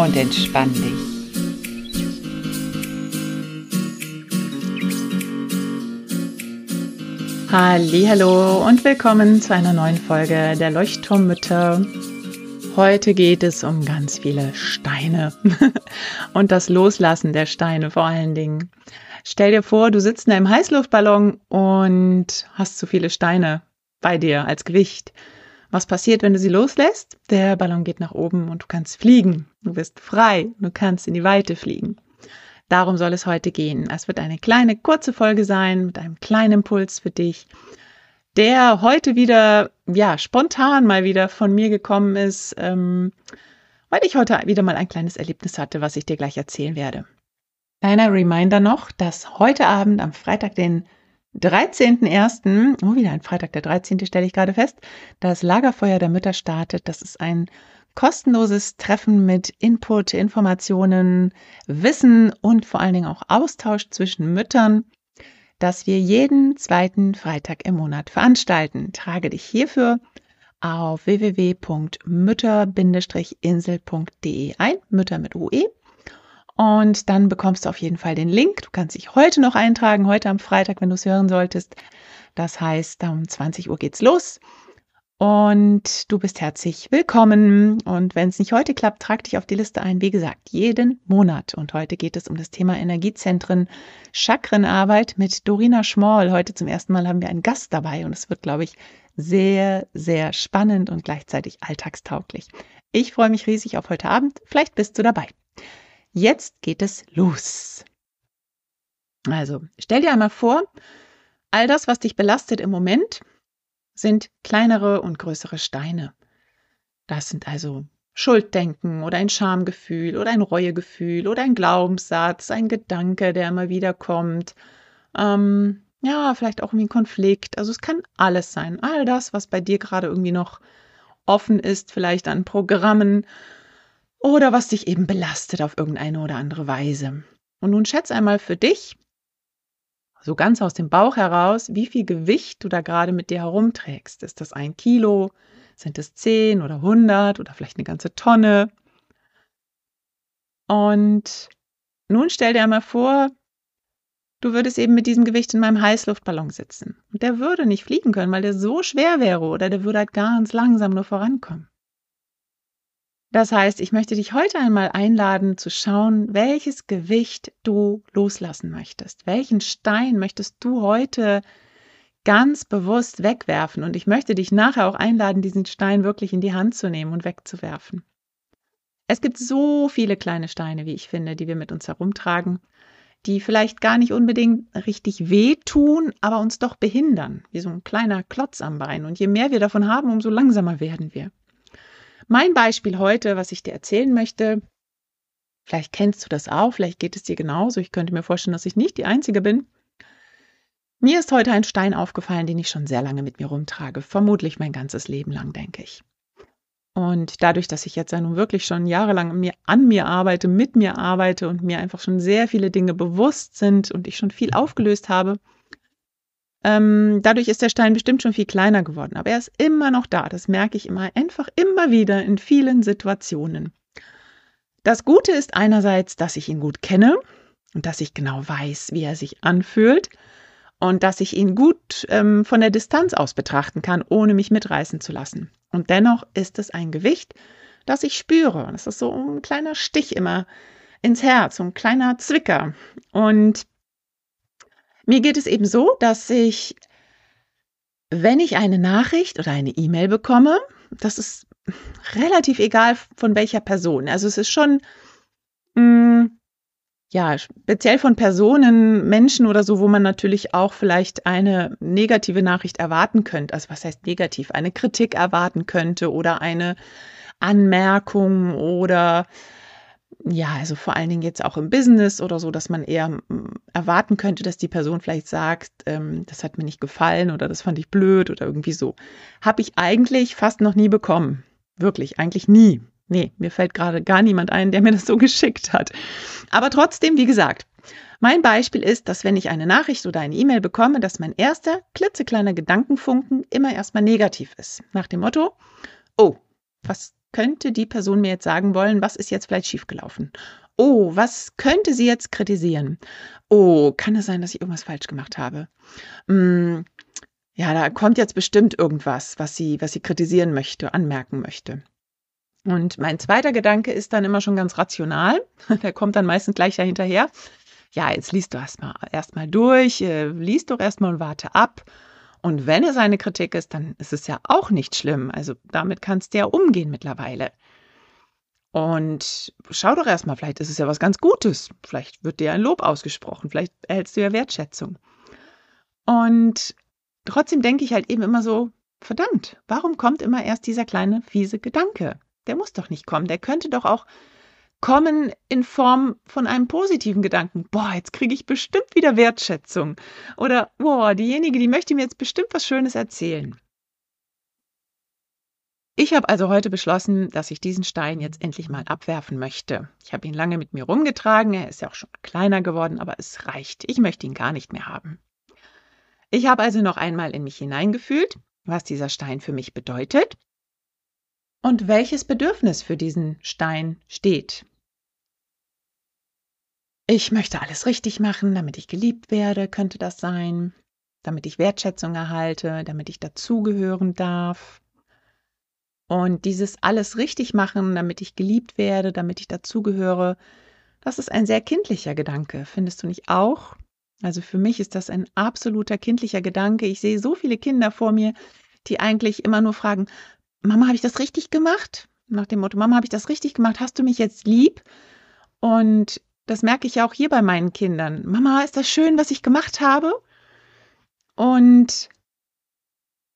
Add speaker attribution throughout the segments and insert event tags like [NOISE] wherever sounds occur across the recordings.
Speaker 1: und entspann dich. Hallo und willkommen zu einer neuen Folge der Leuchtturmmütter. Heute geht es um ganz viele Steine [LAUGHS] und das Loslassen der Steine vor allen Dingen. Stell dir vor, du sitzt in einem Heißluftballon und hast zu viele Steine bei dir als Gewicht. Was passiert, wenn du sie loslässt? Der Ballon geht nach oben und du kannst fliegen. Du bist frei. Du kannst in die Weite fliegen. Darum soll es heute gehen. Es wird eine kleine, kurze Folge sein mit einem kleinen Impuls für dich, der heute wieder, ja, spontan mal wieder von mir gekommen ist, ähm, weil ich heute wieder mal ein kleines Erlebnis hatte, was ich dir gleich erzählen werde. Kleiner Reminder noch, dass heute Abend am Freitag, den 13.01., oh, wieder ein Freitag, der 13. stelle ich gerade fest, das Lagerfeuer der Mütter startet. Das ist ein kostenloses Treffen mit Input, Informationen, Wissen und vor allen Dingen auch Austausch zwischen Müttern, das wir jeden zweiten Freitag im Monat veranstalten. Trage dich hierfür auf www.mütter-insel.de ein, Mütter mit UE. Und dann bekommst du auf jeden Fall den Link. Du kannst dich heute noch eintragen, heute am Freitag, wenn du es hören solltest. Das heißt, um 20 Uhr geht's los. Und du bist herzlich willkommen. Und wenn es nicht heute klappt, trag dich auf die Liste ein. Wie gesagt, jeden Monat. Und heute geht es um das Thema Energiezentren, Chakrenarbeit mit Dorina Schmoll. Heute zum ersten Mal haben wir einen Gast dabei und es wird, glaube ich, sehr, sehr spannend und gleichzeitig alltagstauglich. Ich freue mich riesig auf heute Abend. Vielleicht bist du dabei. Jetzt geht es los. Also, stell dir einmal vor, all das, was dich belastet im Moment, sind kleinere und größere Steine. Das sind also Schulddenken oder ein Schamgefühl oder ein Reuegefühl oder ein Glaubenssatz, ein Gedanke, der immer wieder kommt. Ähm, ja, vielleicht auch irgendwie ein Konflikt. Also es kann alles sein. All das, was bei dir gerade irgendwie noch offen ist, vielleicht an Programmen oder was dich eben belastet auf irgendeine oder andere Weise. Und nun schätz einmal für dich, so ganz aus dem Bauch heraus, wie viel Gewicht du da gerade mit dir herumträgst. Ist das ein Kilo? Sind es zehn oder hundert oder vielleicht eine ganze Tonne? Und nun stell dir einmal vor, du würdest eben mit diesem Gewicht in meinem Heißluftballon sitzen. Und der würde nicht fliegen können, weil der so schwer wäre oder der würde halt ganz langsam nur vorankommen. Das heißt, ich möchte dich heute einmal einladen zu schauen, welches Gewicht du loslassen möchtest. Welchen Stein möchtest du heute ganz bewusst wegwerfen? Und ich möchte dich nachher auch einladen, diesen Stein wirklich in die Hand zu nehmen und wegzuwerfen. Es gibt so viele kleine Steine, wie ich finde, die wir mit uns herumtragen, die vielleicht gar nicht unbedingt richtig wehtun, aber uns doch behindern, wie so ein kleiner Klotz am Bein. Und je mehr wir davon haben, umso langsamer werden wir. Mein Beispiel heute, was ich dir erzählen möchte, vielleicht kennst du das auch, vielleicht geht es dir genauso. Ich könnte mir vorstellen, dass ich nicht die Einzige bin. Mir ist heute ein Stein aufgefallen, den ich schon sehr lange mit mir rumtrage. Vermutlich mein ganzes Leben lang, denke ich. Und dadurch, dass ich jetzt ja nun wirklich schon jahrelang an mir, an mir arbeite, mit mir arbeite und mir einfach schon sehr viele Dinge bewusst sind und ich schon viel aufgelöst habe, ähm, dadurch ist der Stein bestimmt schon viel kleiner geworden, aber er ist immer noch da. Das merke ich immer einfach immer wieder in vielen Situationen. Das Gute ist einerseits, dass ich ihn gut kenne und dass ich genau weiß, wie er sich anfühlt und dass ich ihn gut ähm, von der Distanz aus betrachten kann, ohne mich mitreißen zu lassen. Und dennoch ist es ein Gewicht, das ich spüre. Das ist so ein kleiner Stich immer ins Herz, so ein kleiner Zwicker. Und mir geht es eben so, dass ich, wenn ich eine Nachricht oder eine E-Mail bekomme, das ist relativ egal von welcher Person. Also es ist schon, mh, mm, ja, speziell von Personen, Menschen oder so, wo man natürlich auch vielleicht eine negative Nachricht erwarten könnte. Also was heißt negativ? Eine Kritik erwarten könnte oder eine Anmerkung oder ja, also vor allen Dingen jetzt auch im Business oder so, dass man eher mm, erwarten könnte, dass die Person vielleicht sagt, ähm, das hat mir nicht gefallen oder das fand ich blöd oder irgendwie so. Habe ich eigentlich fast noch nie bekommen. Wirklich, eigentlich nie. Nee, mir fällt gerade gar niemand ein, der mir das so [LAUGHS] geschickt hat. Aber trotzdem, wie gesagt, mein Beispiel ist, dass wenn ich eine Nachricht oder eine E-Mail bekomme, dass mein erster klitzekleiner Gedankenfunken immer erstmal negativ ist. Nach dem Motto, oh, was könnte die Person mir jetzt sagen wollen, was ist jetzt vielleicht schiefgelaufen? Oh, was könnte sie jetzt kritisieren? Oh, kann es sein, dass ich irgendwas falsch gemacht habe? Hm, ja, da kommt jetzt bestimmt irgendwas, was sie, was sie kritisieren möchte, anmerken möchte. Und mein zweiter Gedanke ist dann immer schon ganz rational. [LAUGHS] Der kommt dann meistens gleich dahinterher. Ja, jetzt liest du erstmal erstmal durch, äh, liest doch erstmal und warte ab. Und wenn es eine Kritik ist, dann ist es ja auch nicht schlimm. Also damit kannst du ja umgehen mittlerweile. Und schau doch erstmal, vielleicht ist es ja was ganz Gutes. Vielleicht wird dir ein Lob ausgesprochen. Vielleicht erhältst du ja Wertschätzung. Und trotzdem denke ich halt eben immer so, verdammt, warum kommt immer erst dieser kleine fiese Gedanke? Der muss doch nicht kommen. Der könnte doch auch kommen in Form von einem positiven Gedanken. Boah, jetzt kriege ich bestimmt wieder Wertschätzung. Oder, boah, diejenige, die möchte mir jetzt bestimmt was Schönes erzählen. Ich habe also heute beschlossen, dass ich diesen Stein jetzt endlich mal abwerfen möchte. Ich habe ihn lange mit mir rumgetragen, er ist ja auch schon kleiner geworden, aber es reicht. Ich möchte ihn gar nicht mehr haben. Ich habe also noch einmal in mich hineingefühlt, was dieser Stein für mich bedeutet und welches Bedürfnis für diesen Stein steht. Ich möchte alles richtig machen, damit ich geliebt werde, könnte das sein, damit ich Wertschätzung erhalte, damit ich dazugehören darf. Und dieses alles richtig machen, damit ich geliebt werde, damit ich dazugehöre, das ist ein sehr kindlicher Gedanke, findest du nicht auch? Also für mich ist das ein absoluter kindlicher Gedanke. Ich sehe so viele Kinder vor mir, die eigentlich immer nur fragen, Mama, habe ich das richtig gemacht? Nach dem Motto, Mama, habe ich das richtig gemacht? Hast du mich jetzt lieb? Und das merke ich ja auch hier bei meinen Kindern. Mama, ist das schön, was ich gemacht habe? Und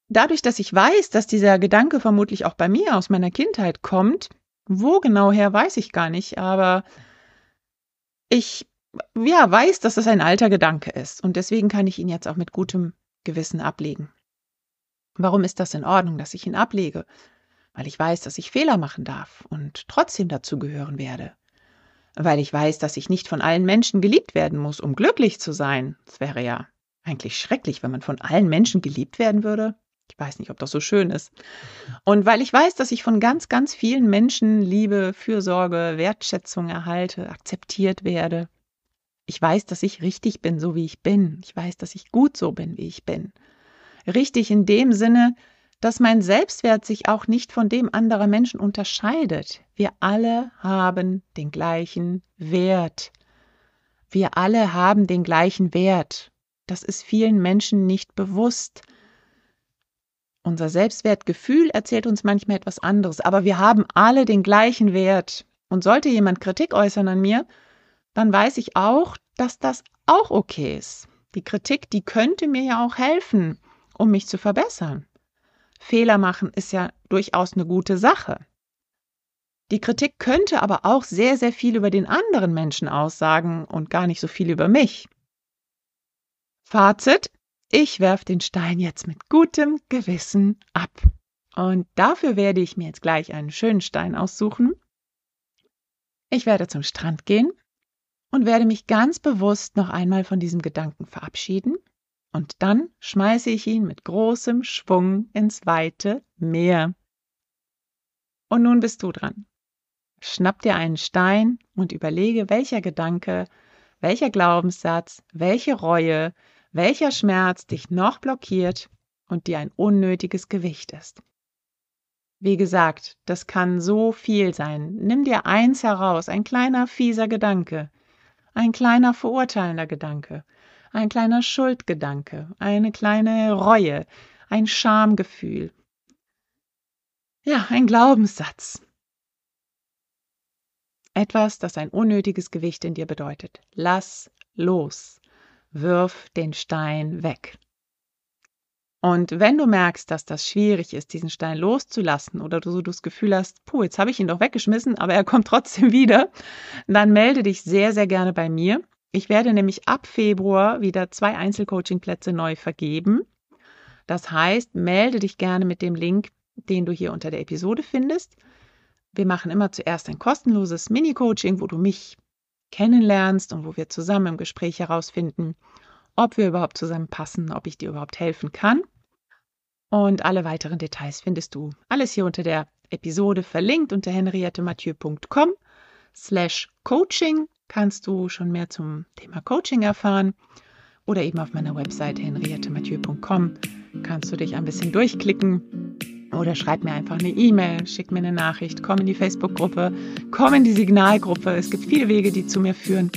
Speaker 1: dadurch, dass ich weiß, dass dieser Gedanke vermutlich auch bei mir aus meiner Kindheit kommt, wo genau her, weiß ich gar nicht, aber ich ja, weiß, dass das ein alter Gedanke ist und deswegen kann ich ihn jetzt auch mit gutem Gewissen ablegen. Warum ist das in Ordnung, dass ich ihn ablege? Weil ich weiß, dass ich Fehler machen darf und trotzdem dazugehören werde weil ich weiß, dass ich nicht von allen Menschen geliebt werden muss, um glücklich zu sein. Das wäre ja eigentlich schrecklich, wenn man von allen Menschen geliebt werden würde. Ich weiß nicht, ob das so schön ist. Und weil ich weiß, dass ich von ganz, ganz vielen Menschen Liebe, Fürsorge, Wertschätzung erhalte, akzeptiert werde. Ich weiß, dass ich richtig bin, so wie ich bin. Ich weiß, dass ich gut so bin, wie ich bin. Richtig in dem Sinne, dass mein Selbstwert sich auch nicht von dem anderer Menschen unterscheidet. Wir alle haben den gleichen Wert. Wir alle haben den gleichen Wert. Das ist vielen Menschen nicht bewusst. Unser Selbstwertgefühl erzählt uns manchmal etwas anderes, aber wir haben alle den gleichen Wert. Und sollte jemand Kritik äußern an mir, dann weiß ich auch, dass das auch okay ist. Die Kritik, die könnte mir ja auch helfen, um mich zu verbessern. Fehler machen ist ja durchaus eine gute Sache. Die Kritik könnte aber auch sehr, sehr viel über den anderen Menschen aussagen und gar nicht so viel über mich. Fazit, ich werfe den Stein jetzt mit gutem Gewissen ab. Und dafür werde ich mir jetzt gleich einen schönen Stein aussuchen. Ich werde zum Strand gehen und werde mich ganz bewusst noch einmal von diesem Gedanken verabschieden und dann schmeiße ich ihn mit großem Schwung ins weite Meer. Und nun bist du dran. Schnapp dir einen Stein und überlege, welcher Gedanke, welcher Glaubenssatz, welche Reue, welcher Schmerz dich noch blockiert und dir ein unnötiges Gewicht ist. Wie gesagt, das kann so viel sein. Nimm dir eins heraus, ein kleiner fieser Gedanke, ein kleiner verurteilender Gedanke, ein kleiner Schuldgedanke, eine kleine Reue, ein Schamgefühl. Ja, ein Glaubenssatz. Etwas, das ein unnötiges Gewicht in dir bedeutet. Lass los. Wirf den Stein weg. Und wenn du merkst, dass das schwierig ist, diesen Stein loszulassen oder du so das Gefühl hast, puh, jetzt habe ich ihn doch weggeschmissen, aber er kommt trotzdem [LAUGHS] wieder, dann melde dich sehr, sehr gerne bei mir. Ich werde nämlich ab Februar wieder zwei Einzelcoaching-Plätze neu vergeben. Das heißt, melde dich gerne mit dem Link, den du hier unter der Episode findest. Wir machen immer zuerst ein kostenloses Mini-Coaching, wo du mich kennenlernst und wo wir zusammen im Gespräch herausfinden, ob wir überhaupt zusammenpassen, ob ich dir überhaupt helfen kann. Und alle weiteren Details findest du alles hier unter der Episode verlinkt unter henriettemathieu.com slash coaching kannst du schon mehr zum Thema Coaching erfahren oder eben auf meiner Website henriettemathieu.com kannst du dich ein bisschen durchklicken oder schreib mir einfach eine E-Mail, schick mir eine Nachricht, komm in die Facebook-Gruppe, komm in die Signalgruppe. Es gibt viele Wege, die zu mir führen.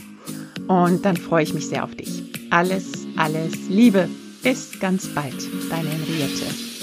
Speaker 1: Und dann freue ich mich sehr auf dich. Alles, alles Liebe. Bis ganz bald. Deine Henriette.